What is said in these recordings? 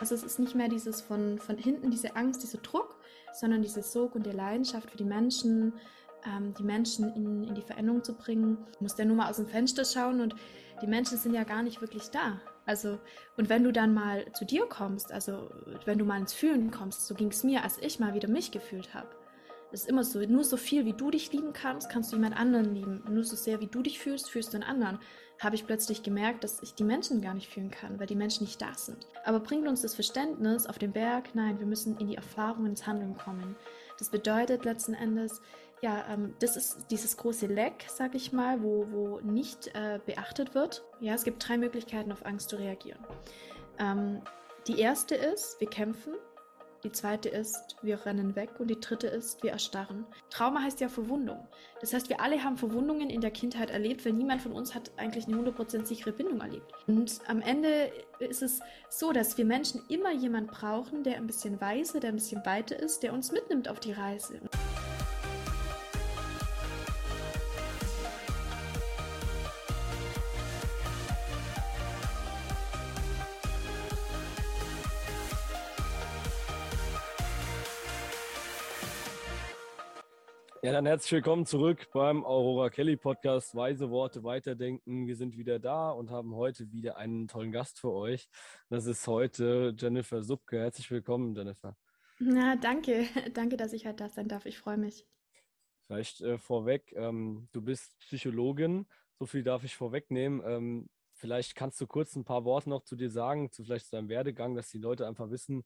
Also es ist nicht mehr dieses von, von hinten, diese Angst, dieser Druck, sondern diese Sog und die Leidenschaft für die Menschen, ähm, die Menschen in, in die Veränderung zu bringen. Du musst ja nur mal aus dem Fenster schauen und die Menschen sind ja gar nicht wirklich da. Also, und wenn du dann mal zu dir kommst, also wenn du mal ins Fühlen kommst, so ging es mir, als ich mal wieder mich gefühlt habe. Es ist immer so, nur so viel, wie du dich lieben kannst, kannst du jemand anderen lieben. Nur so sehr, wie du dich fühlst, fühlst du einen anderen. Habe ich plötzlich gemerkt, dass ich die Menschen gar nicht fühlen kann, weil die Menschen nicht da sind. Aber bringt uns das Verständnis auf den Berg? Nein, wir müssen in die Erfahrung, ins Handeln kommen. Das bedeutet letzten Endes, ja, ähm, das ist dieses große Leck, sag ich mal, wo, wo nicht äh, beachtet wird. Ja, es gibt drei Möglichkeiten, auf Angst zu reagieren. Ähm, die erste ist, wir kämpfen. Die zweite ist, wir rennen weg. Und die dritte ist, wir erstarren. Trauma heißt ja Verwundung. Das heißt, wir alle haben Verwundungen in der Kindheit erlebt, weil niemand von uns hat eigentlich eine 100% sichere Bindung erlebt. Und am Ende ist es so, dass wir Menschen immer jemanden brauchen, der ein bisschen weiser, der ein bisschen weiter ist, der uns mitnimmt auf die Reise. Ja, dann herzlich willkommen zurück beim Aurora Kelly Podcast Weise Worte weiterdenken. Wir sind wieder da und haben heute wieder einen tollen Gast für euch. Das ist heute Jennifer Subke. Herzlich willkommen, Jennifer. Na, danke. Danke, dass ich heute da sein darf. Ich freue mich. Vielleicht äh, vorweg, ähm, du bist Psychologin. So viel darf ich vorwegnehmen. Ähm, vielleicht kannst du kurz ein paar Worte noch zu dir sagen, zu vielleicht zu deinem Werdegang, dass die Leute einfach wissen,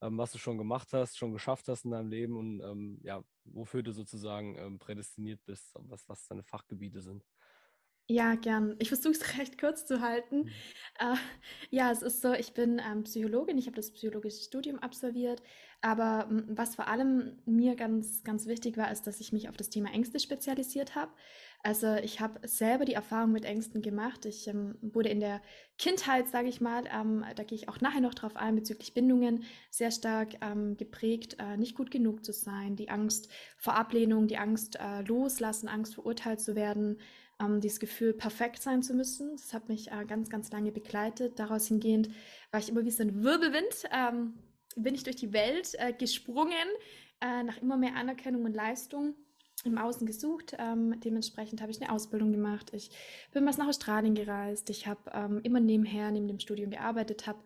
ähm, was du schon gemacht hast, schon geschafft hast in deinem Leben und ähm, ja, wofür du sozusagen ähm, prädestiniert bist, was, was deine Fachgebiete sind. Ja, gern. Ich versuche es recht kurz zu halten. Mhm. Äh, ja, es ist so, ich bin ähm, Psychologin, ich habe das psychologische Studium absolviert, aber was vor allem mir ganz, ganz wichtig war, ist, dass ich mich auf das Thema Ängste spezialisiert habe. Also ich habe selber die Erfahrung mit Ängsten gemacht. Ich ähm, wurde in der Kindheit, sage ich mal, ähm, da gehe ich auch nachher noch drauf ein, bezüglich Bindungen, sehr stark ähm, geprägt, äh, nicht gut genug zu sein, die Angst vor Ablehnung, die Angst äh, loslassen, Angst verurteilt zu werden, ähm, dieses Gefühl, perfekt sein zu müssen. Das hat mich äh, ganz, ganz lange begleitet. Daraus hingehend war ich immer wie so ein Wirbelwind, ähm, bin ich durch die Welt äh, gesprungen, äh, nach immer mehr Anerkennung und Leistung im Außen gesucht. Ähm, dementsprechend habe ich eine Ausbildung gemacht. Ich bin was nach Australien gereist. Ich habe ähm, immer nebenher, neben dem Studium gearbeitet, habe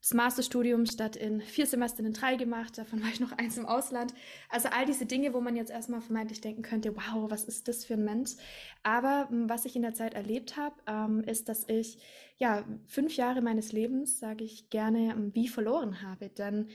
das Masterstudium statt in vier Semestern in drei gemacht. Davon war ich noch eins im Ausland. Also all diese Dinge, wo man jetzt erstmal vermeintlich denken könnte, wow, was ist das für ein Mensch? Aber hm, was ich in der Zeit erlebt habe, ähm, ist, dass ich ja fünf Jahre meines Lebens, sage ich gerne, hm, wie verloren habe. Denn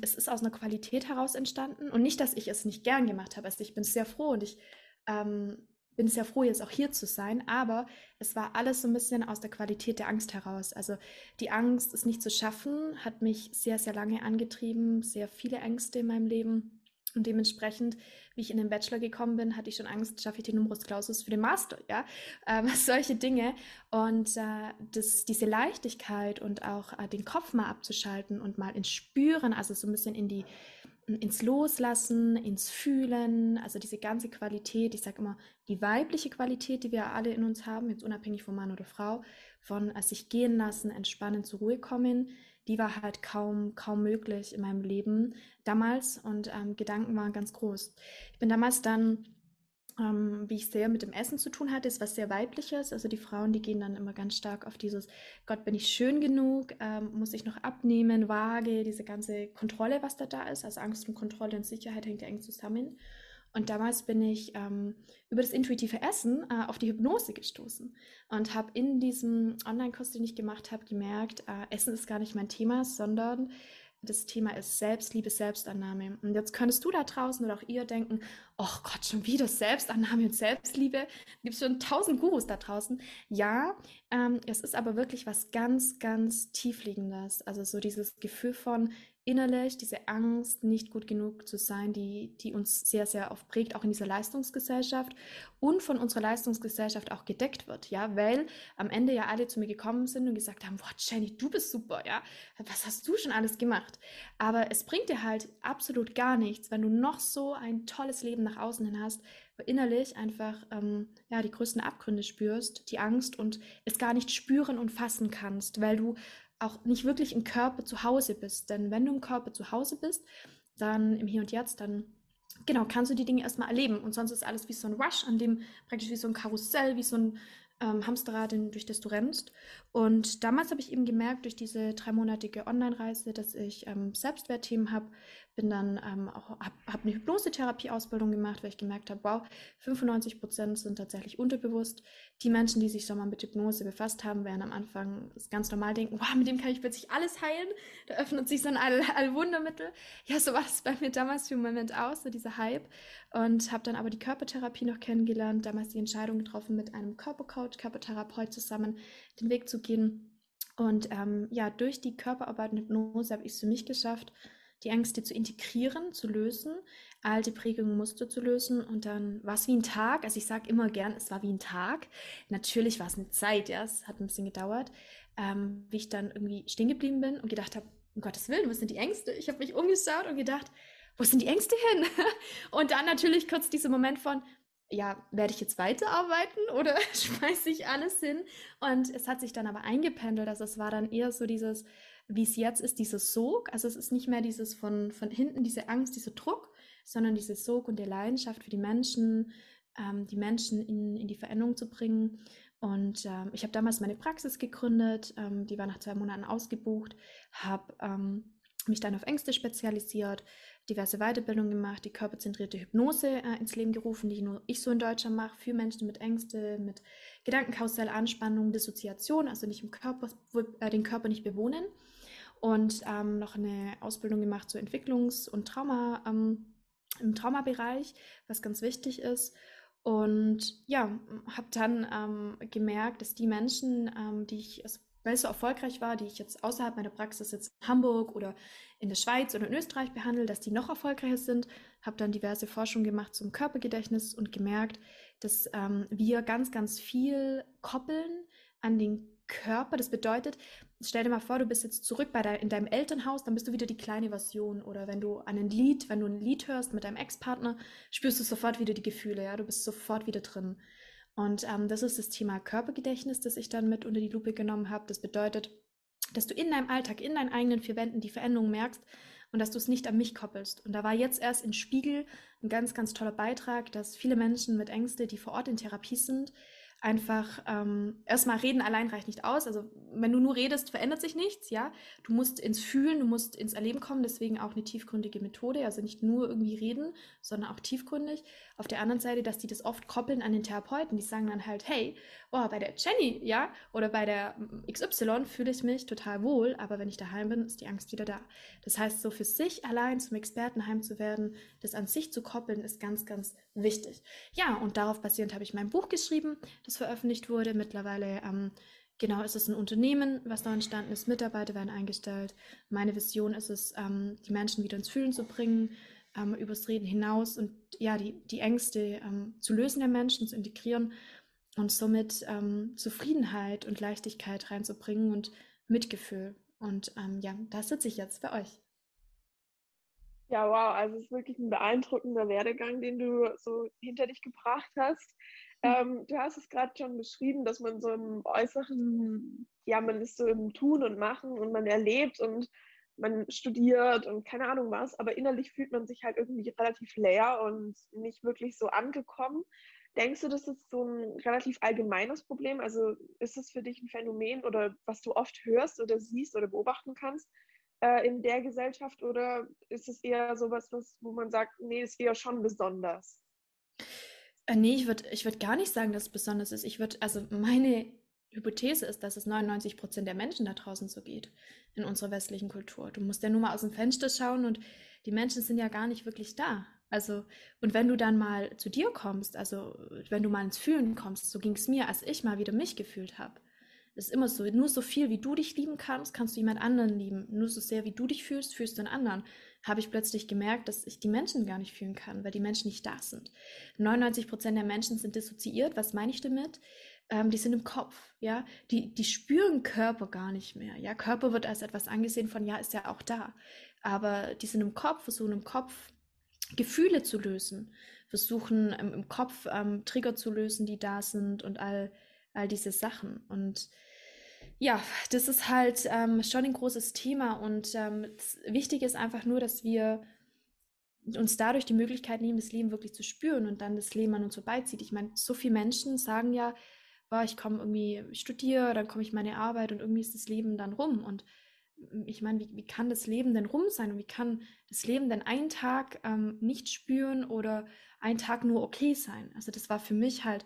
es ist aus einer Qualität heraus entstanden und nicht, dass ich es nicht gern gemacht habe. Also ich bin sehr froh und ich ähm, bin sehr froh, jetzt auch hier zu sein, aber es war alles so ein bisschen aus der Qualität der Angst heraus. Also die Angst, es nicht zu schaffen, hat mich sehr, sehr lange angetrieben, sehr viele Ängste in meinem Leben. Und dementsprechend, wie ich in den Bachelor gekommen bin, hatte ich schon Angst, schaffe ich den Numerus Clausus für den Master, ja, ähm, solche Dinge. Und äh, das, diese Leichtigkeit und auch äh, den Kopf mal abzuschalten und mal ins Spüren, also so ein bisschen in die ins Loslassen, ins Fühlen, also diese ganze Qualität, ich sage immer, die weibliche Qualität, die wir alle in uns haben, jetzt unabhängig von Mann oder Frau, von äh, sich gehen lassen, entspannen, zur Ruhe kommen, die war halt kaum, kaum möglich in meinem Leben damals und ähm, Gedanken waren ganz groß. Ich bin damals dann ähm, wie ich sehr mit dem Essen zu tun hatte, ist was sehr weibliches. Also die Frauen, die gehen dann immer ganz stark auf dieses, Gott, bin ich schön genug, ähm, muss ich noch abnehmen, Waage, diese ganze Kontrolle, was da da ist. Also Angst und Kontrolle und Sicherheit hängt ja eng zusammen. Und damals bin ich ähm, über das intuitive Essen äh, auf die Hypnose gestoßen und habe in diesem Online-Kurs, den ich gemacht habe, gemerkt, äh, Essen ist gar nicht mein Thema, sondern das Thema ist Selbstliebe, Selbstannahme. Und jetzt könntest du da draußen oder auch ihr denken, oh Gott, schon wieder Selbstannahme und Selbstliebe. Gibt es schon tausend Gurus da draußen? Ja, ähm, es ist aber wirklich was ganz, ganz tiefliegendes. Also so dieses Gefühl von, innerlich diese Angst, nicht gut genug zu sein, die, die uns sehr, sehr oft prägt, auch in dieser Leistungsgesellschaft und von unserer Leistungsgesellschaft auch gedeckt wird, ja, weil am Ende ja alle zu mir gekommen sind und gesagt haben, boah, Jenny, du bist super, ja, was hast du schon alles gemacht? Aber es bringt dir halt absolut gar nichts, wenn du noch so ein tolles Leben nach außen hin hast, wo innerlich einfach, ähm, ja, die größten Abgründe spürst, die Angst und es gar nicht spüren und fassen kannst, weil du auch nicht wirklich im Körper zu Hause bist. Denn wenn du im Körper zu Hause bist, dann im Hier und Jetzt, dann genau, kannst du die Dinge erstmal erleben. Und sonst ist alles wie so ein Rush, an dem praktisch wie so ein Karussell, wie so ein ähm, Hamsterrad, durch das du rennst. Und damals habe ich eben gemerkt, durch diese dreimonatige Online-Reise, dass ich ähm, Selbstwertthemen habe, bin dann ähm, auch, habe hab eine Hypnosetherapie-Ausbildung gemacht, weil ich gemerkt habe, wow, 95 Prozent sind tatsächlich unterbewusst. Die Menschen, die sich schon mal mit Hypnose befasst haben, werden am Anfang ganz normal denken, wow, mit dem kann ich plötzlich alles heilen. Da öffnet sich so ein All Allwundermittel. Ja, so war es bei mir damals für einen Moment aus, so dieser Hype. Und habe dann aber die Körpertherapie noch kennengelernt, damals die Entscheidung getroffen, mit einem Körpercoach, Körpertherapeut zusammen den Weg zu gehen. Und ähm, ja, durch die Körperarbeit und Hypnose habe ich es für mich geschafft, die Ängste zu integrieren, zu lösen, alte Prägungen, Muster zu lösen und dann war es wie ein Tag. Also ich sage immer gern, es war wie ein Tag. Natürlich war es eine Zeit, ja, es hat ein bisschen gedauert, ähm, wie ich dann irgendwie stehen geblieben bin und gedacht habe, um Gottes Willen, wo sind die Ängste? Ich habe mich umgeschaut und gedacht, wo sind die Ängste hin? und dann natürlich kurz dieser Moment von, ja, werde ich jetzt weiterarbeiten oder schmeiße ich alles hin? Und es hat sich dann aber eingependelt. Also es war dann eher so dieses, wie es jetzt ist, dieses Sog. Also es ist nicht mehr dieses von, von hinten, diese Angst, dieser Druck, sondern dieses Sog und die Leidenschaft für die Menschen, ähm, die Menschen in, in die Veränderung zu bringen. Und ähm, ich habe damals meine Praxis gegründet, ähm, die war nach zwei Monaten ausgebucht, habe ähm, mich dann auf Ängste spezialisiert, diverse Weiterbildungen gemacht, die körperzentrierte Hypnose äh, ins Leben gerufen, die nur ich so in Deutschland mache, für Menschen mit Ängste, mit Gedankenkarussell, Anspannung, Dissoziation, also nicht im Körper, äh, den Körper nicht bewohnen und ähm, noch eine Ausbildung gemacht zu Entwicklungs- und Trauma ähm, im Traumabereich, was ganz wichtig ist. Und ja, habe dann ähm, gemerkt, dass die Menschen, ähm, die ich, weil es so erfolgreich war, die ich jetzt außerhalb meiner Praxis jetzt in Hamburg oder in der Schweiz oder in Österreich behandle, dass die noch erfolgreicher sind. Habe dann diverse Forschungen gemacht zum Körpergedächtnis und gemerkt, dass ähm, wir ganz, ganz viel koppeln an den Körper. Das bedeutet, stell dir mal vor, du bist jetzt zurück bei de in deinem Elternhaus, dann bist du wieder die kleine Version. Oder wenn du an ein Lied, wenn du ein Lied hörst mit deinem Ex-Partner, spürst du sofort wieder die Gefühle, ja, du bist sofort wieder drin. Und ähm, das ist das Thema Körpergedächtnis, das ich dann mit unter die Lupe genommen habe. Das bedeutet, dass du in deinem Alltag, in deinen eigenen vier Wänden die Veränderung merkst und dass du es nicht an mich koppelst. Und da war jetzt erst in Spiegel ein ganz, ganz toller Beitrag, dass viele Menschen mit Ängste, die vor Ort in Therapie sind, einfach ähm, erstmal reden allein reicht nicht aus. Also wenn du nur redest, verändert sich nichts, ja. Du musst ins Fühlen, du musst ins Erleben kommen, deswegen auch eine tiefgründige Methode, also nicht nur irgendwie reden, sondern auch tiefgründig. Auf der anderen Seite, dass die das oft koppeln an den Therapeuten, die sagen dann halt, hey, oh, bei der Jenny, ja, oder bei der XY fühle ich mich total wohl, aber wenn ich daheim bin, ist die Angst wieder da. Das heißt, so für sich allein zum Expertenheim zu werden, das an sich zu koppeln, ist ganz, ganz wichtig. Ja, und darauf basierend habe ich mein Buch geschrieben. Das veröffentlicht wurde. Mittlerweile ähm, genau ist es ein Unternehmen, was da entstanden ist. Mitarbeiter werden eingestellt. Meine Vision ist es, ähm, die Menschen wieder ins Fühlen zu bringen, ähm, übers Reden hinaus und ja, die, die Ängste ähm, zu lösen der Menschen, zu integrieren und somit ähm, Zufriedenheit und Leichtigkeit reinzubringen und Mitgefühl. Und ähm, ja, da sitze ich jetzt bei euch. Ja, wow, also es ist wirklich ein beeindruckender Werdegang, den du so hinter dich gebracht hast. Ähm, du hast es gerade schon beschrieben, dass man so im Äußeren, ja, man ist so im Tun und Machen und man erlebt und man studiert und keine Ahnung was, aber innerlich fühlt man sich halt irgendwie relativ leer und nicht wirklich so angekommen. Denkst du, das ist so ein relativ allgemeines Problem? Also ist es für dich ein Phänomen oder was du oft hörst oder siehst oder beobachten kannst äh, in der Gesellschaft oder ist es eher sowas, was, wo man sagt, nee, ist eher schon besonders? Äh, ne, ich würde ich würd gar nicht sagen, dass es besonders ist. Ich würde, also meine Hypothese ist, dass es 99 Prozent der Menschen da draußen so geht in unserer westlichen Kultur. Du musst ja nur mal aus dem Fenster schauen und die Menschen sind ja gar nicht wirklich da. Also, und wenn du dann mal zu dir kommst, also wenn du mal ins Fühlen kommst, so ging es mir, als ich mal wieder mich gefühlt habe. Es ist immer so, nur so viel, wie du dich lieben kannst, kannst du jemand anderen lieben. Nur so sehr, wie du dich fühlst, fühlst du den anderen habe ich plötzlich gemerkt, dass ich die Menschen gar nicht fühlen kann, weil die Menschen nicht da sind. 99 Prozent der Menschen sind dissoziiert. Was meine ich damit? Ähm, die sind im Kopf, ja. Die, die spüren Körper gar nicht mehr. Ja, Körper wird als etwas angesehen von, ja, ist ja auch da. Aber die sind im Kopf, versuchen im Kopf Gefühle zu lösen, versuchen im, im Kopf ähm, Trigger zu lösen, die da sind und all, all diese Sachen. Und Ja, das ist halt ähm, schon ein großes Thema und ähm, wichtig ist einfach nur, dass wir uns dadurch die Möglichkeit nehmen, das Leben wirklich zu spüren und dann das Leben an uns vorbeizieht. Ich meine, so viele Menschen sagen ja, boah, ich komme irgendwie, studiere, dann komme ich meine Arbeit und irgendwie ist das Leben dann rum. Und mm, ich meine, wie, wie kann das Leben denn rum sein und wie kann das Leben denn einen Tag ähm, nicht spüren oder einen Tag nur okay sein? Also das war für mich halt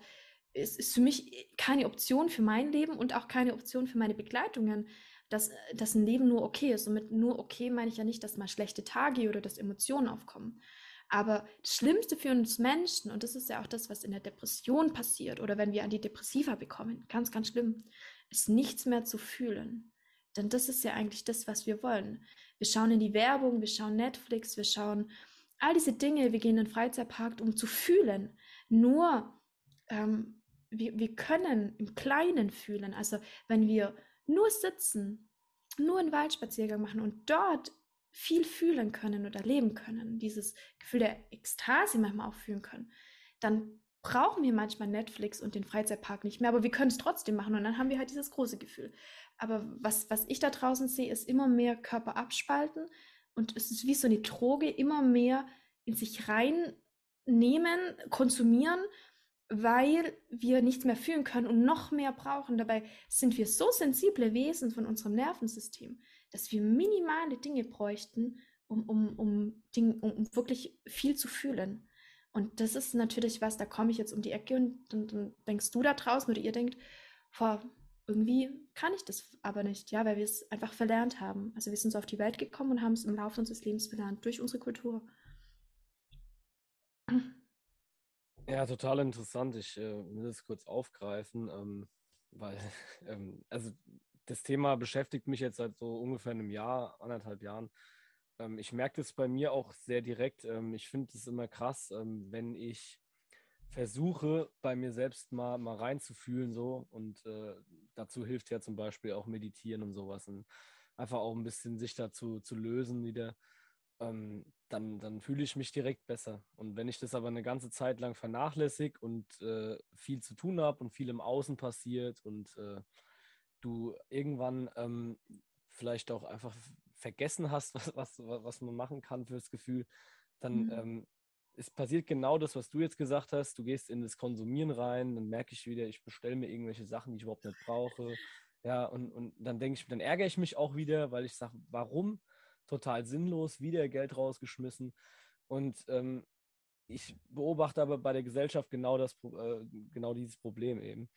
es ist für mich keine Option für mein Leben und auch keine Option für meine Begleitungen, dass, dass ein Leben nur okay ist. Und mit nur okay meine ich ja nicht, dass mal schlechte Tage oder dass Emotionen aufkommen. Aber das Schlimmste für uns Menschen, und das ist ja auch das, was in der Depression passiert oder wenn wir Antidepressiva bekommen, ganz, ganz schlimm, ist nichts mehr zu fühlen. Denn das ist ja eigentlich das, was wir wollen. Wir schauen in die Werbung, wir schauen Netflix, wir schauen all diese Dinge, wir gehen in den Freizeitpark, um zu fühlen. Nur ähm, wir, wir können im Kleinen fühlen. Also wenn wir nur sitzen, nur einen Waldspaziergang machen und dort viel fühlen können oder leben können, dieses Gefühl der Ekstase manchmal auch fühlen können, dann brauchen wir manchmal Netflix und den Freizeitpark nicht mehr, aber wir können es trotzdem machen und dann haben wir halt dieses große Gefühl. Aber was, was ich da draußen sehe, ist immer mehr Körper abspalten und es ist wie so eine Droge, immer mehr in sich reinnehmen, konsumieren weil wir nichts mehr fühlen können und noch mehr brauchen. Dabei sind wir so sensible Wesen von unserem Nervensystem, dass wir minimale Dinge bräuchten, um, um, um, Ding, um, wirklich viel zu fühlen. Und das ist natürlich was, da komme ich jetzt um die Ecke und dann, dann denkst du da draußen oder ihr denkt, boah, irgendwie kann ich das aber nicht, ja, weil wir es einfach verlernt haben. Also wir sind so auf die Welt gekommen und haben es im Laufe unseres Lebens verlernt, durch unsere Kultur. Ja, total interessant. Ich äh, will das kurz aufgreifen, ähm, weil ähm, also das Thema beschäftigt mich jetzt seit so ungefähr einem Jahr, anderthalb Jahren. Ähm, ich merke das bei mir auch sehr direkt. Ähm, ich finde es immer krass, ähm, wenn ich versuche, bei mir selbst mal, mal reinzufühlen so und äh, dazu hilft ja zum Beispiel auch Meditieren und sowas und einfach auch ein bisschen sich dazu zu lösen wieder ähm, dann, dann fühle ich mich direkt besser. Und wenn ich das aber eine ganze Zeit lang vernachlässige und äh, viel zu tun habe und viel im Außen passiert und äh, du irgendwann ähm, vielleicht auch einfach vergessen hast, was, was, was man machen kann fürs Gefühl, dann mhm. ähm, es passiert genau das, was du jetzt gesagt hast. Du gehst in das Konsumieren rein, dann merke ich wieder, ich bestelle mir irgendwelche Sachen, die ich überhaupt nicht brauche. Ja, und, und dann denke ich, dann ärgere ich mich auch wieder, weil ich sage, warum? Total sinnlos, wieder Geld rausgeschmissen. Und ähm, ich beobachte aber bei der Gesellschaft genau, das, äh, genau dieses Problem eben.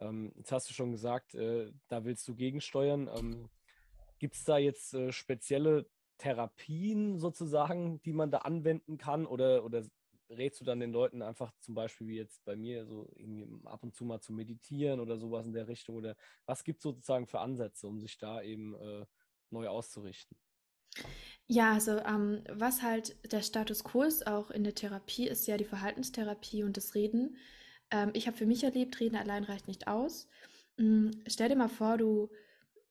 Ähm, jetzt hast du schon gesagt, äh, da willst du gegensteuern. Ähm, Gibt es da jetzt äh, spezielle Therapien sozusagen, die man da anwenden kann? Oder, oder rätst du dann den Leuten einfach zum Beispiel wie jetzt bei mir, so irgendwie ab und zu mal zu meditieren oder sowas in der Richtung? Oder was gibt es sozusagen für Ansätze, um sich da eben äh, neu auszurichten? Ja, also ähm, was halt der Status quo ist, auch in der Therapie, ist ja die Verhaltenstherapie und das Reden. Ähm, ich habe für mich erlebt, Reden allein reicht nicht aus. Ähm, stell dir mal vor, du,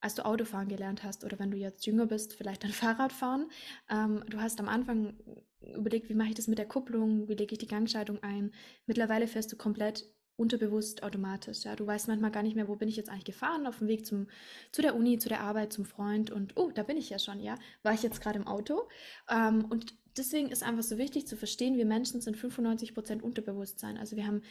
als du Autofahren gelernt hast oder wenn du jetzt jünger bist, vielleicht dann Fahrradfahren. Ähm, du hast am Anfang überlegt, wie mache ich das mit der Kupplung, wie lege ich die Gangschaltung ein. Mittlerweile fährst du komplett unterbewusst automatisch. Ja, du weißt manchmal gar nicht mehr, wo bin ich jetzt eigentlich gefahren, auf dem Weg zum, zu der Uni, zu der Arbeit, zum Freund und oh, da bin ich ja schon, ja, war ich jetzt gerade im Auto. Ähm, und deswegen ist einfach so wichtig zu verstehen, wir Menschen sind 95 Prozent Unterbewusstsein. Also wir haben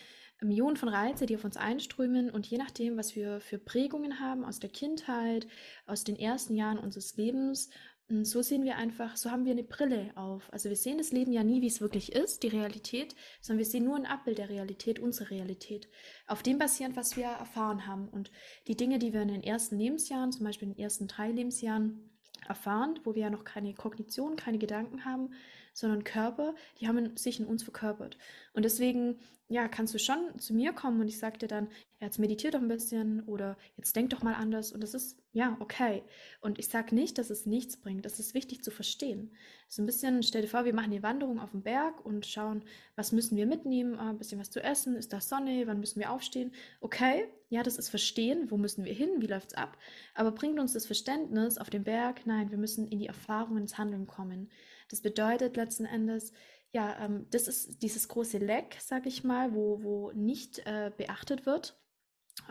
Millionen von Reize, die auf uns einströmen und je nachdem, was wir für Prägungen haben aus der Kindheit, aus den ersten Jahren unseres Lebens hm, so sehen wir einfach, so haben wir eine Brille auf. Also wir sehen das Leben ja nie, wie es wirklich ist, die Realität, sondern wir sehen nur ein Abbild der Realität, unsere Realität. Auf dem basierend, was wir erfahren haben. Und die Dinge, die wir in den ersten Lebensjahren, zum Beispiel in den ersten drei Lebensjahren erfahren, wo wir ja noch keine Kognition, keine Gedanken haben, sondern Körper, die haben sich in uns verkörpert. Und deswegen, ja, kannst du schon zu mir kommen und ich sage dir dann, jetzt meditiert doch ein bisschen oder jetzt denk doch mal anders und das ist, ja, okay. Und ich sage nicht, dass es nichts bringt, das ist wichtig zu verstehen. So ein bisschen, stell dir vor, wir machen die Wanderung auf dem Berg und schauen, was müssen wir mitnehmen, ein bisschen was zu essen, ist da Sonne, wann müssen wir aufstehen? Okay, ja, das ist Verstehen, wo müssen wir hin, wie läuft es ab? Aber bringt uns das Verständnis auf dem Berg? Nein, wir müssen in die Erfahrung, ins Handeln kommen. Das bedeutet letzten Endes, ja, ähm, das ist dieses große Leck, sag ich mal, wo, wo nicht äh, beachtet wird.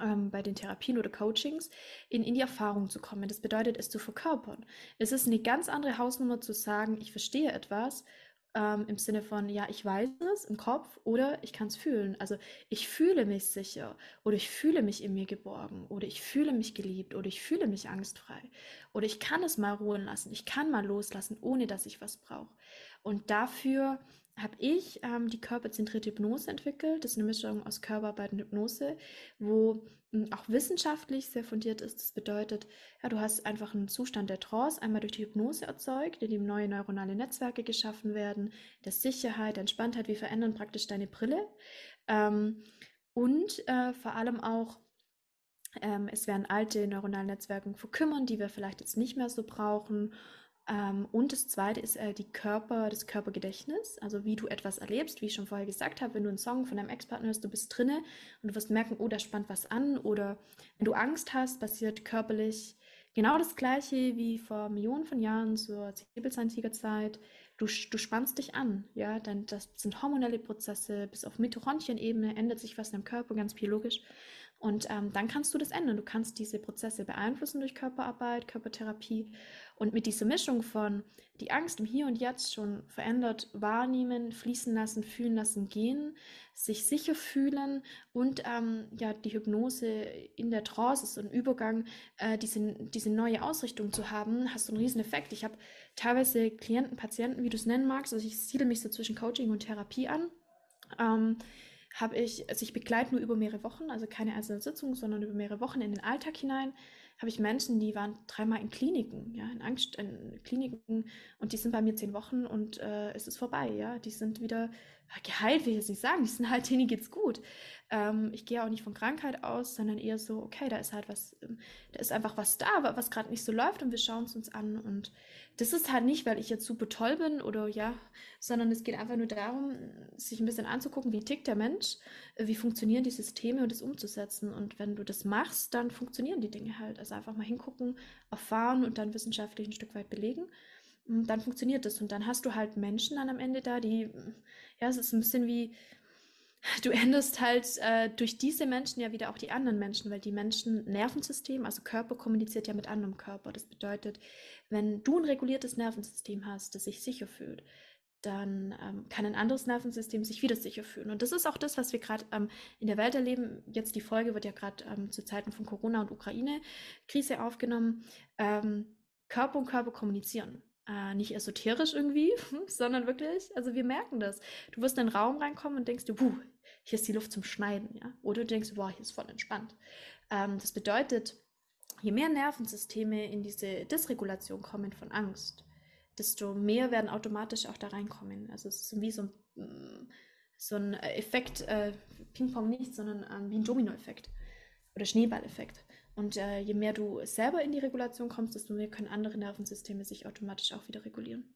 Ähm, bei den Therapien oder Coachings, in, in die Erfahrung zu kommen. Das bedeutet, es zu verkörpern. Es ist eine ganz andere Hausnummer zu sagen, ich verstehe etwas ähm, im Sinne von, ja, ich weiß es im Kopf oder ich kann es fühlen. Also ich fühle mich sicher oder ich fühle mich in mir geborgen oder ich fühle mich geliebt oder ich fühle mich angstfrei oder ich kann es mal ruhen lassen, ich kann mal loslassen, ohne dass ich was brauche. Und dafür habe ich ähm, die körperzentrierte Hypnose entwickelt. Das ist eine Mischung aus Körperarbeit und Hypnose, wo hm, auch wissenschaftlich sehr fundiert ist. Das bedeutet, ja, du hast einfach einen Zustand der Trance einmal durch die Hypnose erzeugt, in dem neue neuronale Netzwerke geschaffen werden, der Sicherheit, der Entspanntheit. Wir verändern praktisch deine Brille. Ähm, und äh, vor allem auch ähm, es werden alte neuronale Netzwerke verkümmern, die wir vielleicht jetzt nicht mehr so brauchen. Ähm, und das zweite ist äh, die Körper, das Körpergedächtnis, also wie du etwas erlebst, wie ich schon vorher gesagt habe, wenn du einen Song von deinem Ex-Partner hörst, du bist drinne und du wirst merken, oh, da spannt was an oder wenn du Angst hast, passiert körperlich genau das gleiche wie vor Millionen von Jahren zur Säbelzahntigerzeit. Du, du spannst dich an, ja, denn das sind hormonelle Prozesse, bis auf Mitochondrienebene ändert sich was in deinem Körper, ganz biologisch. Und ähm, dann kannst du das ändern. Du kannst diese Prozesse beeinflussen durch Körperarbeit, Körpertherapie. Und mit dieser Mischung von die Angst im Hier und Jetzt schon verändert wahrnehmen, fließen lassen, fühlen lassen, gehen, sich sicher fühlen und ähm, ja, die Hypnose in der Trance ist ein Übergang, äh, diese, diese neue Ausrichtung zu haben, hast du einen riesen Effekt. Ich habe teilweise Klienten, Patienten, wie du es nennen magst, also ich siedle mich so zwischen Coaching und Therapie an. Ähm, habe ich, also ich begleite nur über mehrere Wochen, also keine einzelne Sitzung, sondern über mehrere Wochen in den Alltag hinein, habe ich Menschen, die waren dreimal in Kliniken, ja, in Angst, in Kliniken und die sind bei mir zehn Wochen und äh, es ist vorbei, ja, die sind wieder geheilt, will ich jetzt nicht sagen, die sind halt, denen geht's gut. Ähm, ich gehe auch nicht von Krankheit aus, sondern eher so, okay, da ist halt was, ähm, da ist einfach was da, was gerade nicht so läuft und wir schauen es uns an und das ist halt nicht, weil ich jetzt super toll bin oder ja, sondern es geht einfach nur darum, sich ein bisschen anzugucken, wie tickt der Mensch, wie funktionieren die Systeme und das umzusetzen. Und wenn du das machst, dann funktionieren die Dinge halt. Also einfach mal hingucken, erfahren und dann wissenschaftlich ein Stück weit belegen. Und dann funktioniert das. Und dann hast du halt Menschen dann am Ende da, die, ja, es ist ein bisschen wie, du änderst halt äh, durch diese Menschen ja wieder auch die anderen Menschen, weil die Menschen Nervensystem, also Körper kommuniziert ja mit anderem Körper. Das bedeutet, wenn du ein reguliertes Nervensystem hast, das sich sicher fühlt, dann ähm, kann ein anderes Nervensystem sich wieder sicher fühlen. Und das ist auch das, was wir gerade ähm, in der Welt erleben. Jetzt die Folge wird ja gerade ähm, zu Zeiten von Corona und Ukraine-Krise aufgenommen. Ähm, Körper und Körper kommunizieren. Äh, nicht esoterisch irgendwie, sondern wirklich, also wir merken das. Du wirst in einen Raum reinkommen und denkst dir, puh, hier ist die Luft zum Schneiden, ja. Oder du denkst, boah, hier ist voll entspannt. Ähm, das bedeutet, je mehr Nervensysteme in diese Dysregulation kommen von Angst, desto mehr werden automatisch auch da reinkommen. Also es ist wie so ein, mm, so ein Effekt, äh, Ping-Pong nicht, sondern ähm, wie ein Dominoeffekt oder Schneeballeffekt. Und äh, je mehr du selber in die Regulation kommst, desto mehr können andere Nervensysteme sich automatisch auch wieder regulieren.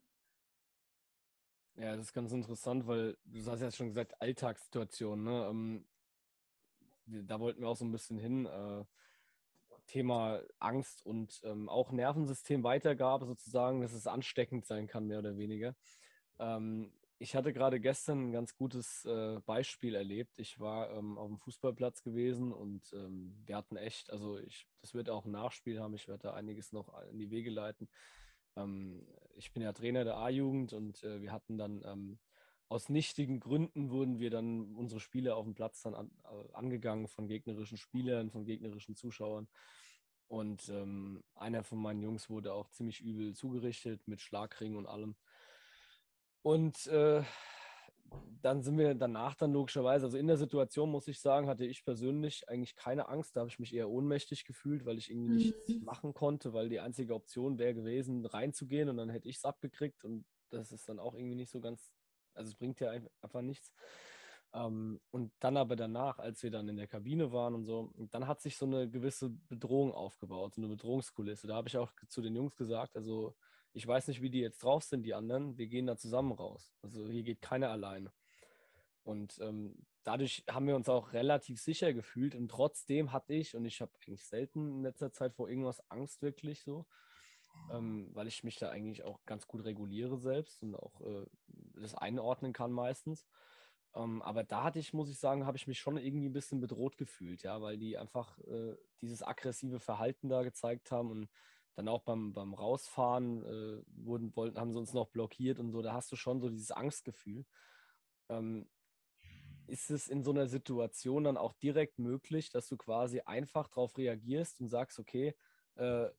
Ja, das ist ganz interessant, weil du hast ja schon gesagt, Alltagssituationen. Ne? Ähm, da wollten wir auch so ein bisschen hin. Äh, Thema Angst und ähm, auch Nervensystemweitergabe sozusagen, dass es ansteckend sein kann, mehr oder weniger. Ähm, ich hatte gerade gestern ein ganz gutes äh, Beispiel erlebt. Ich war ähm, auf dem Fußballplatz gewesen und ähm, wir hatten echt, also ich, das wird auch ein Nachspiel haben, ich werde da einiges noch in die Wege leiten. Ähm, ich bin ja Trainer der A-Jugend und äh, wir hatten dann ähm, aus nichtigen Gründen wurden wir dann unsere Spiele auf dem Platz dann an, äh, angegangen von gegnerischen Spielern, von gegnerischen Zuschauern. Und ähm, einer von meinen Jungs wurde auch ziemlich übel zugerichtet mit Schlagring und allem. Und äh, dann sind wir danach dann logischerweise, also in der Situation muss ich sagen, hatte ich persönlich eigentlich keine Angst. Da habe ich mich eher ohnmächtig gefühlt, weil ich irgendwie nichts mhm. machen konnte, weil die einzige Option wäre gewesen, reinzugehen und dann hätte ich es abgekriegt und das ist dann auch irgendwie nicht so ganz, also es bringt ja einfach nichts. Ähm, und dann aber danach, als wir dann in der Kabine waren und so, dann hat sich so eine gewisse Bedrohung aufgebaut, so eine Bedrohungskulisse. Da habe ich auch zu den Jungs gesagt, also ich weiß nicht, wie die jetzt drauf sind, die anderen. Wir gehen da zusammen raus. Also hier geht keiner alleine. Und ähm, dadurch haben wir uns auch relativ sicher gefühlt. Und trotzdem hatte ich, und ich habe eigentlich selten in letzter Zeit vor irgendwas Angst wirklich so, ähm, weil ich mich da eigentlich auch ganz gut reguliere selbst und auch äh, das einordnen kann meistens. Ähm, aber da hatte ich, muss ich sagen, habe ich mich schon irgendwie ein bisschen bedroht gefühlt, ja, weil die einfach äh, dieses aggressive Verhalten da gezeigt haben und dann auch beim, beim Rausfahren äh, wurden, wollten, haben sie uns noch blockiert und so. Da hast du schon so dieses Angstgefühl. Ähm, ist es in so einer Situation dann auch direkt möglich, dass du quasi einfach darauf reagierst und sagst, okay, äh,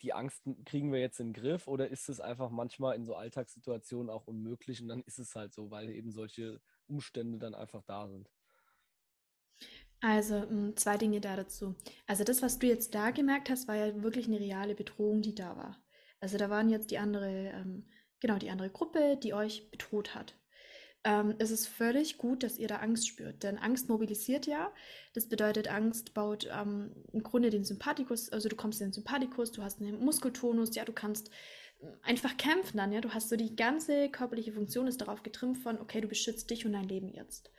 die Angst kriegen wir jetzt in den Griff oder ist es einfach manchmal in so Alltagssituationen auch unmöglich und dann ist es halt so, weil eben solche Umstände dann einfach da sind? Also hm, zwei Dinge da dazu. Also das, was du jetzt da gemerkt hast, war ja wirklich eine reale Bedrohung, die da war. Also da waren jetzt die andere, ähm, genau, die andere Gruppe, die euch bedroht hat. Ähm, es ist völlig gut, dass ihr da Angst spürt, denn Angst mobilisiert ja. Das bedeutet, Angst baut ähm, im Grunde den Sympathikus, also du kommst in den Sympathikus, du hast einen Muskeltonus, ja, du kannst hm, einfach kämpfen dann, ja, du hast so die ganze körperliche Funktion ist darauf getrimmt von, okay, du beschützt dich und dein Leben jetzt.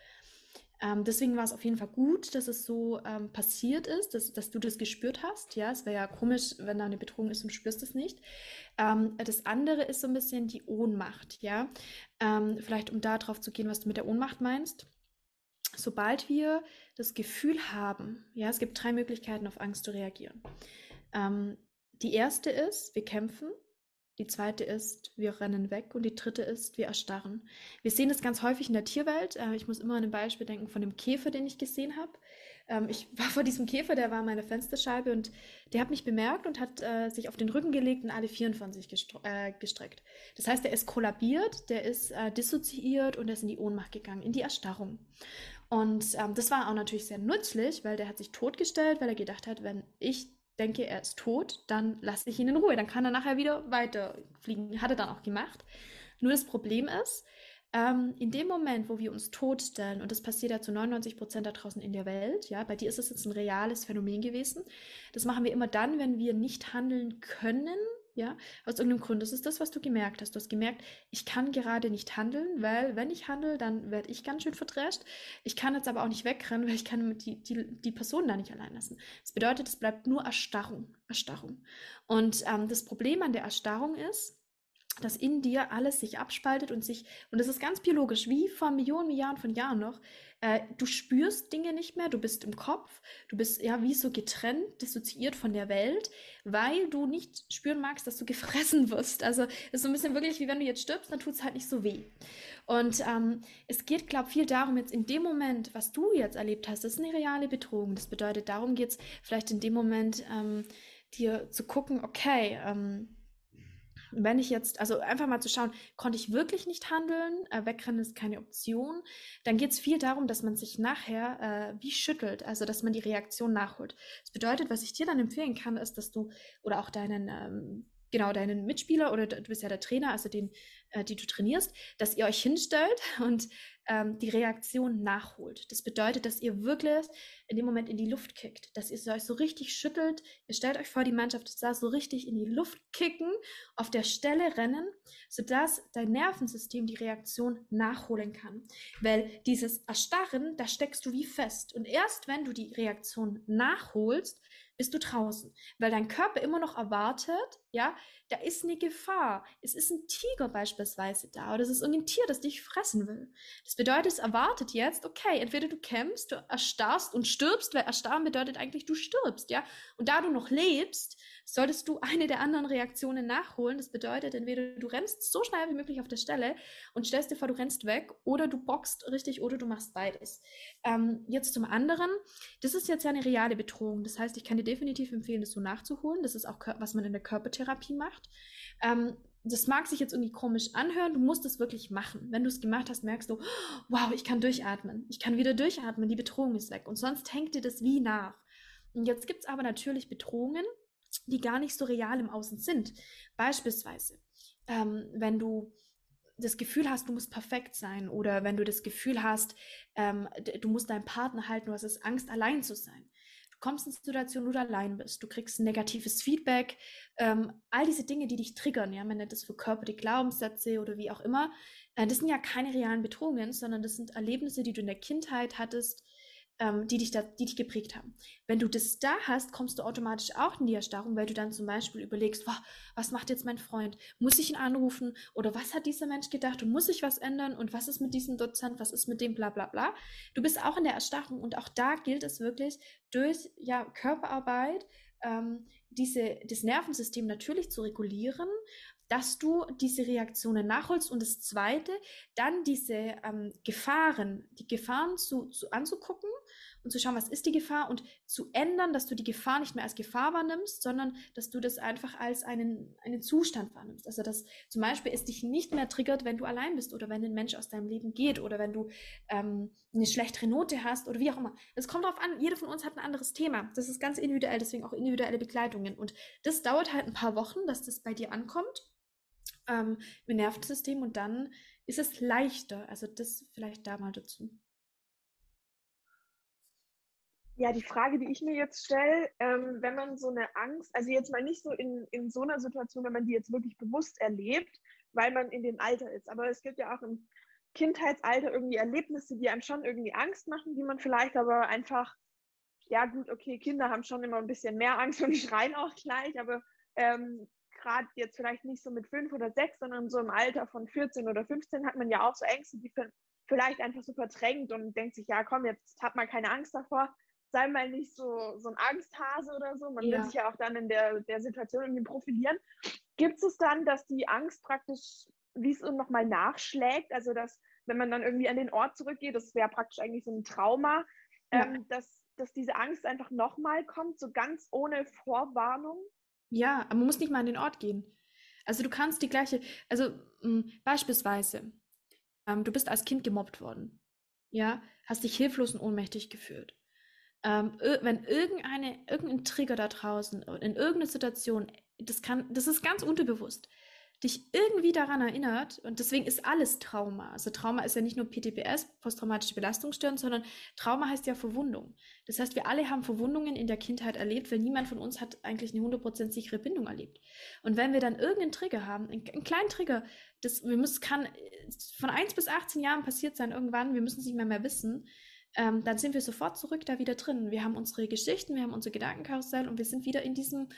Ähm, deswegen war es auf jeden Fall gut, dass es so ähm, passiert ist, dass, dass du das gespürt hast. Ja, es wäre ja komisch, wenn da eine Bedrohung ist und du spürst es nicht. Ähm, das andere ist so ein bisschen die Ohnmacht. Ja, ähm, vielleicht um da drauf zu gehen, was du mit der Ohnmacht meinst. Sobald wir das Gefühl haben, ja, es gibt drei Möglichkeiten, auf Angst zu reagieren. Ähm, die erste ist, wir kämpfen. Die zweite ist, wir rennen weg. Und die dritte ist, wir erstarren. Wir sehen das ganz häufig in der Tierwelt. Äh, ich muss immer an ein Beispiel denken von dem Käfer, den ich gesehen habe. Ähm, ich war vor diesem Käfer, der war an meiner Fensterscheibe und der hat mich bemerkt und hat äh, sich auf den Rücken gelegt und alle Vieren von sich äh, gestreckt. Das heißt, er ist kollabiert, der ist dissoziiert und er ist in die Ohnmacht gegangen, in die Erstarrung. Und ähm, das war auch natürlich sehr nützlich, weil der hat sich totgestellt, weil er gedacht hat, wenn ich denke, er ist tot, dann lasse ich ihn in Ruhe. Dann kann er nachher wieder weiterfliegen. Hat er dann auch gemacht. Nur das Problem ist, ähm, in dem Moment, wo wir uns totstellen, und das passiert ja zu 99 Prozent da draußen in der Welt, ja, bei dir ist es jetzt ein reales Phänomen gewesen. Das machen wir immer dann, wenn wir nicht handeln können, ja, aus irgendeinem Grund. Das ist das, was du gemerkt hast. Du hast gemerkt, ich kann gerade nicht handeln, weil wenn ich handle, dann werde ich ganz schön verdrescht. Ich kann jetzt aber auch nicht wegrennen, weil ich kann die, die, die Person da nicht allein lassen. Das bedeutet, es bleibt nur Erstarrung. Erstarrung. Und ähm, das Problem an der Erstarrung ist, dass in dir alles sich abspaltet und sich, und das ist ganz biologisch, wie vor Millionen Jahren von Jahren noch, äh, du spürst Dinge nicht mehr, du bist im Kopf, du bist ja wie so getrennt, dissoziiert von der Welt, weil du nicht spüren magst, dass du gefressen wirst. Also ist so ein bisschen wirklich wie wenn du jetzt stirbst, dann tut es halt nicht so weh. Und ähm, es geht, glaube ich, viel darum, jetzt in dem Moment, was du jetzt erlebt hast, das ist eine reale Bedrohung. Das bedeutet, darum geht es vielleicht in dem Moment, ähm, dir zu gucken, okay, ähm, wenn ich jetzt, also einfach mal zu schauen, konnte ich wirklich nicht handeln, äh, wegrennen ist keine Option, dann geht es viel darum, dass man sich nachher äh, wie schüttelt, also dass man die Reaktion nachholt. Das bedeutet, was ich dir dann empfehlen kann, ist, dass du oder auch deinen ähm, genau deinen Mitspieler oder du bist ja der Trainer, also den, äh, die du trainierst, dass ihr euch hinstellt und ähm, die Reaktion nachholt. Das bedeutet, dass ihr wirklich in dem Moment in die Luft kickt, dass ihr euch so richtig schüttelt. Ihr stellt euch vor, die Mannschaft da so richtig in die Luft kicken, auf der Stelle rennen, sodass dein Nervensystem die Reaktion nachholen kann. Weil dieses Erstarren, da steckst du wie fest. Und erst wenn du die Reaktion nachholst, bist du draußen, weil dein Körper immer noch erwartet, ja, da ist eine Gefahr. Es ist ein Tiger beispielsweise da oder es ist irgendein Tier, das dich fressen will. Das bedeutet, es erwartet jetzt, okay, entweder du kämpfst, du erstarrst und stirbst, weil erstarren bedeutet eigentlich, du stirbst, ja. Und da du noch lebst, solltest du eine der anderen Reaktionen nachholen. Das bedeutet, entweder du rennst so schnell wie möglich auf der Stelle und stellst dir vor, du rennst weg oder du boxt richtig oder du machst beides. Ähm, jetzt zum anderen, das ist jetzt ja eine reale Bedrohung. Das heißt, ich kann dir definitiv empfehlen, das so nachzuholen. Das ist auch, was man in der Körpertherapie macht. Ähm, das mag sich jetzt irgendwie komisch anhören, du musst es wirklich machen. Wenn du es gemacht hast, merkst du, wow, ich kann durchatmen. Ich kann wieder durchatmen, die Bedrohung ist weg. Und sonst hängt dir das wie nach. Und jetzt gibt es aber natürlich Bedrohungen, die gar nicht so real im Außen sind. Beispielsweise, ähm, wenn du das Gefühl hast, du musst perfekt sein oder wenn du das Gefühl hast, ähm, du musst deinen Partner halten, du hast Angst, allein zu sein. Kommst in Situationen, wo du allein bist, du kriegst negatives Feedback, ähm, all diese Dinge, die dich triggern, ja, man nennt das für körperliche Glaubenssätze oder wie auch immer, äh, das sind ja keine realen Bedrohungen, sondern das sind Erlebnisse, die du in der Kindheit hattest, ähm, die, dich da, die dich geprägt haben. Wenn du das da hast, kommst du automatisch auch in die Erstarrung, weil du dann zum Beispiel überlegst, wow, was macht jetzt mein Freund? Muss ich ihn anrufen? Oder was hat dieser Mensch gedacht? Und muss ich was ändern? Und was ist mit diesem Dozent? Was ist mit dem bla bla bla? Du bist auch in der Erstarrung und auch da gilt es wirklich durch ja, Körperarbeit, ähm, diese, das Nervensystem natürlich zu regulieren, dass du diese Reaktionen nachholst und das Zweite, dann diese ähm, Gefahren, die Gefahren zu, zu anzugucken und zu schauen, was ist die Gefahr und zu ändern, dass du die Gefahr nicht mehr als Gefahr wahrnimmst, sondern dass du das einfach als einen, einen Zustand wahrnimmst. Also dass zum Beispiel es dich nicht mehr triggert, wenn du allein bist oder wenn ein Mensch aus deinem Leben geht oder wenn du ähm, eine schlechtere Note hast oder wie auch immer. Es kommt darauf an, jeder von uns hat ein anderes Thema. Das ist ganz individuell, deswegen auch individuelle Begleitungen. Und das dauert halt ein paar Wochen, dass das bei dir ankommt ähm, im Nervensystem und dann ist es leichter. Also das vielleicht da mal dazu. Ja, die Frage, die ich mir jetzt stelle, ähm, wenn man so eine Angst, also jetzt mal nicht so in, in so einer Situation, wenn man die jetzt wirklich bewusst erlebt, weil man in dem Alter ist, aber es gibt ja auch im Kindheitsalter irgendwie Erlebnisse, die einem schon irgendwie Angst machen, die man vielleicht aber einfach, ja gut, okay, Kinder haben schon immer ein bisschen mehr Angst und schreien auch gleich, aber ähm, gerade jetzt vielleicht nicht so mit fünf oder sechs, sondern so im Alter von 14 oder 15 hat man ja auch so Ängste, die vielleicht einfach so verdrängt und denkt sich, ja komm, jetzt hat man keine Angst davor, sei mal nicht so, so ein Angsthase oder so. Man ja. will sich ja auch dann in der, der Situation irgendwie profilieren. Gibt es dann, dass die Angst praktisch, wie es nochmal nachschlägt, also dass, wenn man dann irgendwie an den Ort zurückgeht, das wäre praktisch eigentlich so ein Trauma, ja. ähm, dass, dass diese Angst einfach nochmal kommt, so ganz ohne Vorwarnung? Ja, aber man muss nicht mal an den Ort gehen. Also du kannst die gleiche, also mh, hm, beispielsweise, ähm, du bist als Kind gemobbt worden. Ja, hast dich hilflos und ohnmächtig gefühlt. Ähm, wenn irgendeine, irgendein Trigger da draußen in irgendeiner Situation, das kann, das ist ganz unterbewusst dich irgendwie daran erinnert, und deswegen ist alles Trauma. Also Trauma ist ja nicht nur PTBS, posttraumatische Belastungsstörung, sondern Trauma heißt ja Verwundung. Das heißt, wir alle haben Verwundungen in der Kindheit erlebt, weil niemand von uns hat eigentlich eine 100% sichere Bindung erlebt. Und wenn wir dann irgendeinen Trigger haben, einen, einen kleinen Trigger, das wir müssen, kann von 1 bis 18 Jahren passiert sein irgendwann, wir müssen es nicht mehr mehr wissen, ähm, dann sind wir sofort zurück da wieder drin. Wir haben unsere Geschichten, wir haben unsere Gedankenkarussell und wir sind wieder in diesem,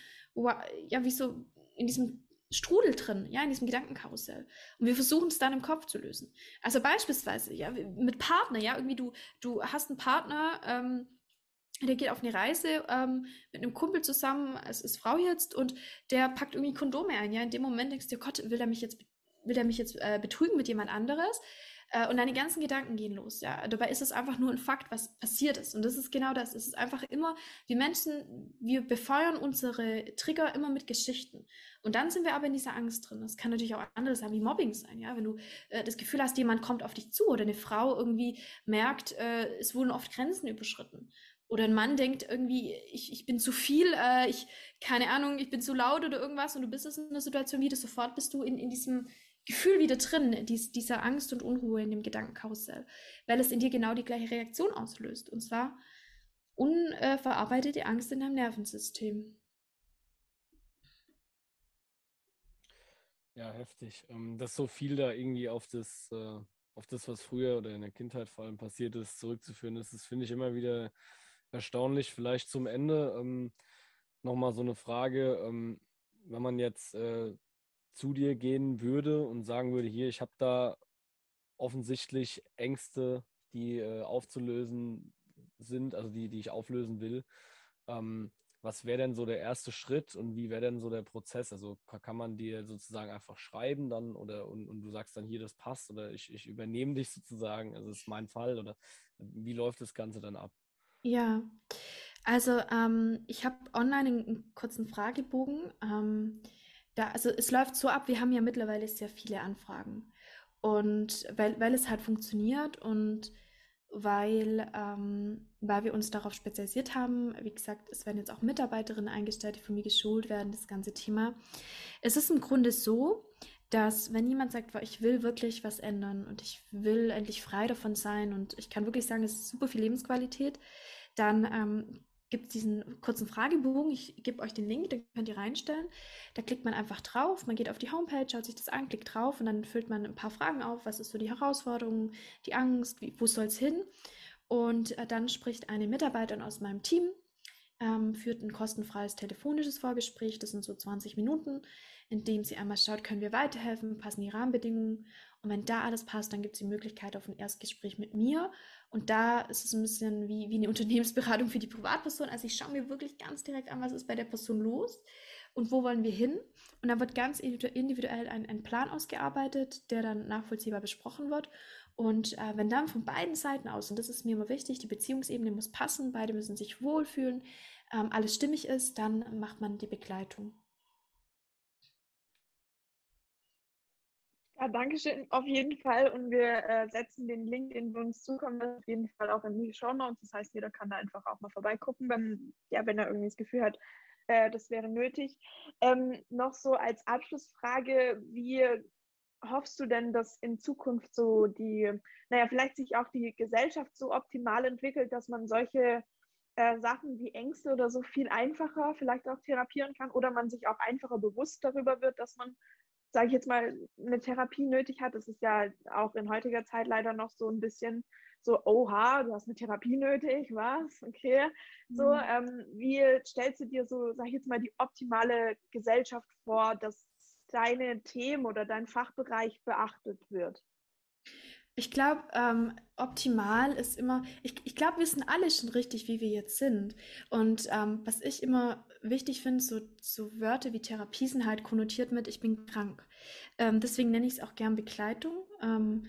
ja, wie so, in diesem Strudel drin, ja, in diesem Gedankenkarussell. Und wir versuchen es dann im Kopf zu lösen. Also beispielsweise, ja, mit Partner, ja, irgendwie du, du hast einen Partner, ähm, der geht auf eine Reise ähm, mit einem Kumpel zusammen, es ist Frau jetzt, und der packt irgendwie Kondome ein, ja. In dem Moment denkst du, Gott, will der mich jetzt, will der mich jetzt äh, betrügen mit jemand anderes? Äh, und deine ganzen Gedanken gehen los. Ja, dabei ist es einfach nur ein Fakt, was passiert ist. Und das ist genau das. Es ist einfach immer, wir Menschen, wir befeuern unsere Trigger immer mit Geschichten. Und dann sind wir aber in dieser Angst drin. Das kann natürlich auch anderes sein, wie Mobbing sein. Ja, wenn du äh, das Gefühl hast, jemand kommt auf dich zu oder eine Frau irgendwie merkt, äh, es wurden oft Grenzen überschritten. Oder ein Mann denkt irgendwie, ich, ich bin zu viel, äh, ich, keine Ahnung, ich bin zu laut oder irgendwas und du bist in einer Situation wie das sofort bist du in, in diesem Gefühl wieder drin, dies, dieser Angst und Unruhe in dem Gedankenkarussell, weil es in dir genau die gleiche Reaktion auslöst. Und zwar unverarbeitete Angst in deinem Nervensystem. Ja, heftig. Ähm, dass so viel da irgendwie auf das, äh, auf das, was früher oder in der Kindheit vor allem passiert ist, zurückzuführen ist, das finde ich immer wieder erstaunlich. Vielleicht zum Ende ähm, nochmal so eine Frage, ähm, wenn man jetzt äh, zu dir gehen würde und sagen würde, hier, ich habe da offensichtlich Ängste, die äh, aufzulösen sind, also die, die ich auflösen will. Ähm, was wäre denn so der erste Schritt und wie wäre denn so der Prozess? Also kann man dir sozusagen einfach schreiben dann oder und, und du sagst dann hier, das passt oder ich, ich übernehme dich sozusagen, also ist mein Fall oder wie läuft das Ganze dann ab? Ja, also ähm, ich habe online einen, einen kurzen Fragebogen. Ähm, da, also es läuft so ab, wir haben ja mittlerweile sehr viele Anfragen. Und weil, weil es halt funktioniert und weil, ähm, weil wir uns darauf spezialisiert haben, wie gesagt, es werden jetzt auch Mitarbeiterinnen eingestellt, die von mir geschult werden, das ganze Thema. Es ist im Grunde so, dass wenn jemand sagt, ich will wirklich was ändern und ich will endlich frei davon sein und ich kann wirklich sagen, es ist super viel Lebensqualität, dann ähm, gibt es diesen kurzen Fragebogen. Ich gebe euch den Link, den könnt ihr reinstellen. Da klickt man einfach drauf, man geht auf die Homepage, schaut sich das an, klickt drauf und dann füllt man ein paar Fragen auf. Was ist so die Herausforderung, die Angst, wie, wo soll es hin? Und äh, dann spricht eine Mitarbeiterin aus meinem Team, ähm, führt ein kostenfreies telefonisches Vorgespräch, das sind so 20 Minuten, in dem sie einmal schaut, können wir weiterhelfen, passen die Rahmenbedingungen. Und wenn da alles passt, dann gibt es die Möglichkeit auf ein Erstgespräch mit mir. Und da ist es ein bisschen wie, wie eine Unternehmensberatung für die Privatperson. Also ich schaue mir wirklich ganz direkt an, was ist bei der Person los und wo wollen wir hin. Und dann wird ganz individuell ein, ein Plan ausgearbeitet, der dann nachvollziehbar besprochen wird. Und äh, wenn dann von beiden Seiten aus, und das ist mir immer wichtig, die Beziehungsebene muss passen, beide müssen sich wohlfühlen, ähm, alles stimmig ist, dann macht man die Begleitung. Ja, danke schön, auf jeden Fall. Und wir äh, setzen den Link, den wir uns zukommen lassen, auf jeden Fall auch in die Show Notes. Das heißt, jeder kann da einfach auch mal vorbeigucken, wenn, ja, wenn er irgendwie das Gefühl hat, äh, das wäre nötig. Ähm, noch so als Abschlussfrage, wie hoffst du denn, dass in Zukunft so die, naja, vielleicht sich auch die Gesellschaft so optimal entwickelt, dass man solche äh, Sachen wie Ängste oder so viel einfacher vielleicht auch therapieren kann oder man sich auch einfacher bewusst darüber wird, dass man, sage ich jetzt mal, eine Therapie nötig hat. Das ist ja auch in heutiger Zeit leider noch so ein bisschen so, oha, du hast eine Therapie nötig, was? Okay. So, mhm. ähm, wie stellst du dir so, sag ich jetzt mal, die optimale Gesellschaft vor, dass deine Themen oder dein Fachbereich beachtet wird? Ich glaube, ähm, optimal ist immer, ich, ich glaube, wir sind alle schon richtig, wie wir jetzt sind. Und ähm, was ich immer wichtig finde, so, so Wörter wie Therapie sind halt konnotiert mit, ich bin krank. Ähm, deswegen nenne ich es auch gern Begleitung. Ähm,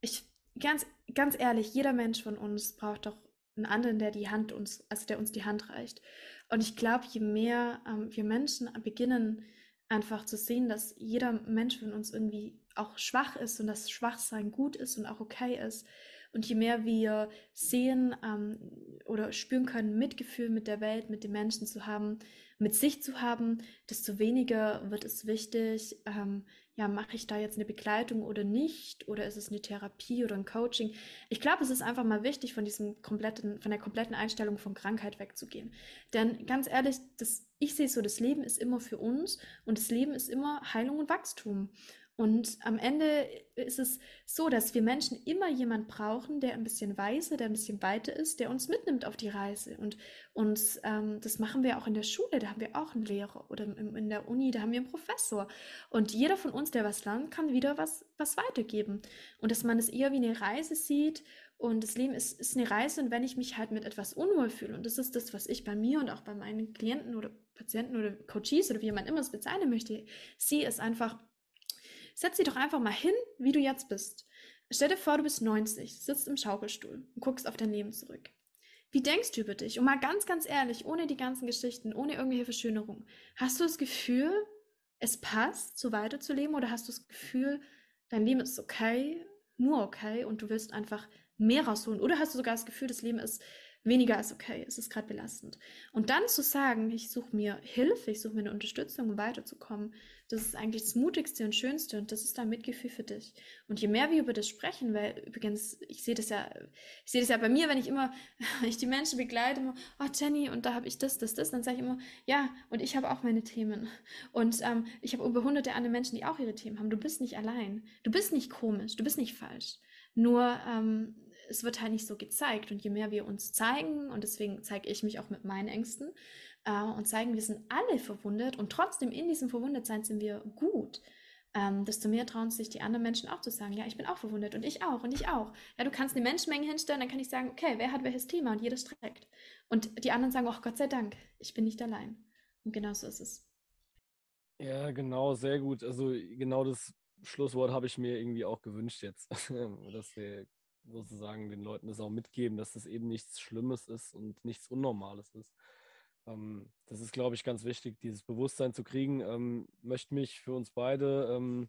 ich, ganz, ganz ehrlich, jeder Mensch von uns braucht doch einen anderen, der die Hand uns, also der uns die Hand reicht. Und ich glaube, je mehr ähm, wir Menschen beginnen, einfach zu sehen, dass jeder Mensch von uns irgendwie auch schwach ist und dass Schwachsein gut ist und auch okay ist. Und je mehr wir sehen ähm, oder spüren können, Mitgefühl mit der Welt, mit den Menschen zu haben, mit sich zu haben, desto weniger wird es wichtig, ähm, ja, mache ich da jetzt eine Begleitung oder nicht? Oder ist es eine Therapie oder ein Coaching? Ich glaube, es ist einfach mal wichtig, von diesem kompletten, von der kompletten Einstellung von Krankheit wegzugehen. Denn ganz ehrlich, das, ich sehe so, das Leben ist immer für uns und das Leben ist immer Heilung und Wachstum. Und am Ende ist es so, dass wir Menschen immer jemand brauchen, der ein bisschen weiser, der ein bisschen weiter ist, der uns mitnimmt auf die Reise. Und uns, ähm, das machen wir auch in der Schule, da haben wir auch einen Lehrer oder in der Uni, da haben wir einen Professor. Und jeder von uns, der was lernt, kann wieder was, was weitergeben. Und dass man es eher wie eine Reise sieht und das Leben ist, ist eine Reise und wenn ich mich halt mit etwas unwohl fühle, und das ist das, was ich bei mir und auch bei meinen Klienten oder Patienten oder Coaches oder wie man immer es bezeichnen möchte, sehe es einfach, Setz dich doch einfach mal hin, wie du jetzt bist. Stell dir vor, du bist 90, sitzt im Schaukelstuhl und guckst auf dein Leben zurück. Wie denkst du über dich? Und mal ganz, ganz ehrlich, ohne die ganzen Geschichten, ohne irgendwelche Verschönerungen. Hast du das Gefühl, es passt, so weiterzuleben? Oder hast du das Gefühl, dein Leben ist okay, nur okay und du willst einfach mehr rausholen? Oder hast du sogar das Gefühl, das Leben ist weniger als okay, es ist gerade belastend. Und dann zu sagen, ich suche mir Hilfe, ich suche mir eine Unterstützung, um weiterzukommen, das ist eigentlich das Mutigste und Schönste und das ist dann Mitgefühl für dich. Und je mehr wir über das sprechen, weil übrigens, ich sehe das ja, ich sehe das ja bei mir, wenn ich immer, wenn ich die Menschen begleite, immer, oh Jenny, und da habe ich das, das, das, dann sage ich immer, ja, und ich habe auch meine Themen. Und ähm, ich habe über hunderte andere Menschen, die auch ihre Themen haben. Du bist nicht allein. Du bist nicht komisch, du bist nicht falsch. Nur ähm, es wird halt nicht so gezeigt. Und je mehr wir uns zeigen, und deswegen zeige ich mich auch mit meinen Ängsten, äh, und zeigen, wir sind alle verwundet und trotzdem in diesem Verwundetsein sind wir gut, ähm, desto mehr trauen sich die anderen Menschen auch zu sagen, ja, ich bin auch verwundet und ich auch und ich auch. Ja, du kannst eine Menschenmenge hinstellen, dann kann ich sagen, okay, wer hat welches Thema und jedes trägt. Und die anderen sagen, ach Gott sei Dank, ich bin nicht allein. Und genau so ist es. Ja, genau, sehr gut. Also genau das Schlusswort habe ich mir irgendwie auch gewünscht jetzt, dass wir sozusagen den Leuten das auch mitgeben, dass das eben nichts Schlimmes ist und nichts Unnormales ist. Ähm, das ist, glaube ich, ganz wichtig, dieses Bewusstsein zu kriegen. Ähm, möchte mich für uns beide ähm,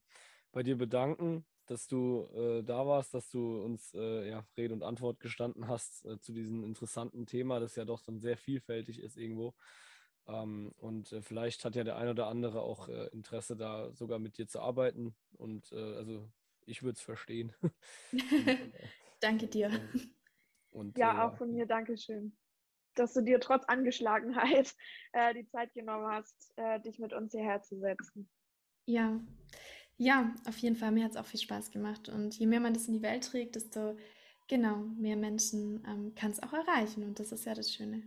bei dir bedanken, dass du äh, da warst, dass du uns äh, ja, Rede und Antwort gestanden hast äh, zu diesem interessanten Thema, das ja doch dann sehr vielfältig ist irgendwo. Ähm, und äh, vielleicht hat ja der ein oder andere auch äh, Interesse, da sogar mit dir zu arbeiten. Und äh, also ich würde es verstehen. Danke dir. Und, ja, auch von mir Dankeschön dass du dir trotz Angeschlagenheit äh, die Zeit genommen hast, äh, dich mit uns hierher zu setzen. Ja, ja, auf jeden Fall. Mir hat es auch viel Spaß gemacht. Und je mehr man das in die Welt trägt, desto Genau, mehr Menschen ähm, kann es auch erreichen und das ist ja das Schöne.